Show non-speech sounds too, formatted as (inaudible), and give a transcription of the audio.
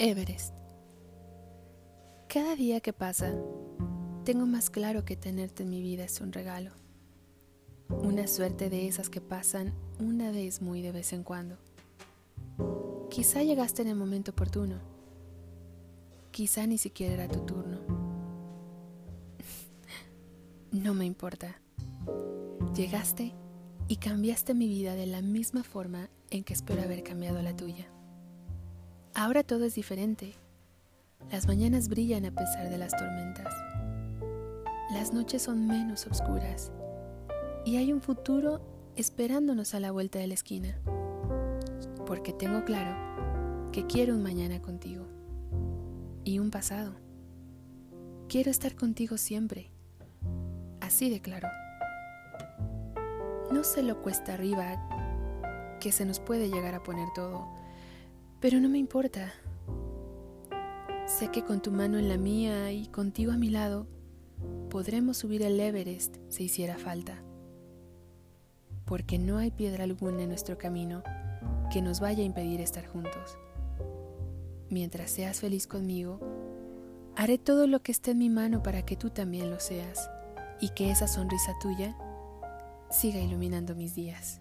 Everest. Cada día que pasa, tengo más claro que tenerte en mi vida es un regalo. Una suerte de esas que pasan una vez muy de vez en cuando. Quizá llegaste en el momento oportuno. Quizá ni siquiera era tu turno. (laughs) no me importa. Llegaste y cambiaste mi vida de la misma forma en que espero haber cambiado la tuya. Ahora todo es diferente. Las mañanas brillan a pesar de las tormentas. Las noches son menos oscuras y hay un futuro esperándonos a la vuelta de la esquina. Porque tengo claro que quiero un mañana contigo y un pasado. Quiero estar contigo siempre. Así de claro. No se lo cuesta arriba que se nos puede llegar a poner todo pero no me importa. Sé que con tu mano en la mía y contigo a mi lado, podremos subir el Everest si hiciera falta. Porque no hay piedra alguna en nuestro camino que nos vaya a impedir estar juntos. Mientras seas feliz conmigo, haré todo lo que esté en mi mano para que tú también lo seas y que esa sonrisa tuya siga iluminando mis días.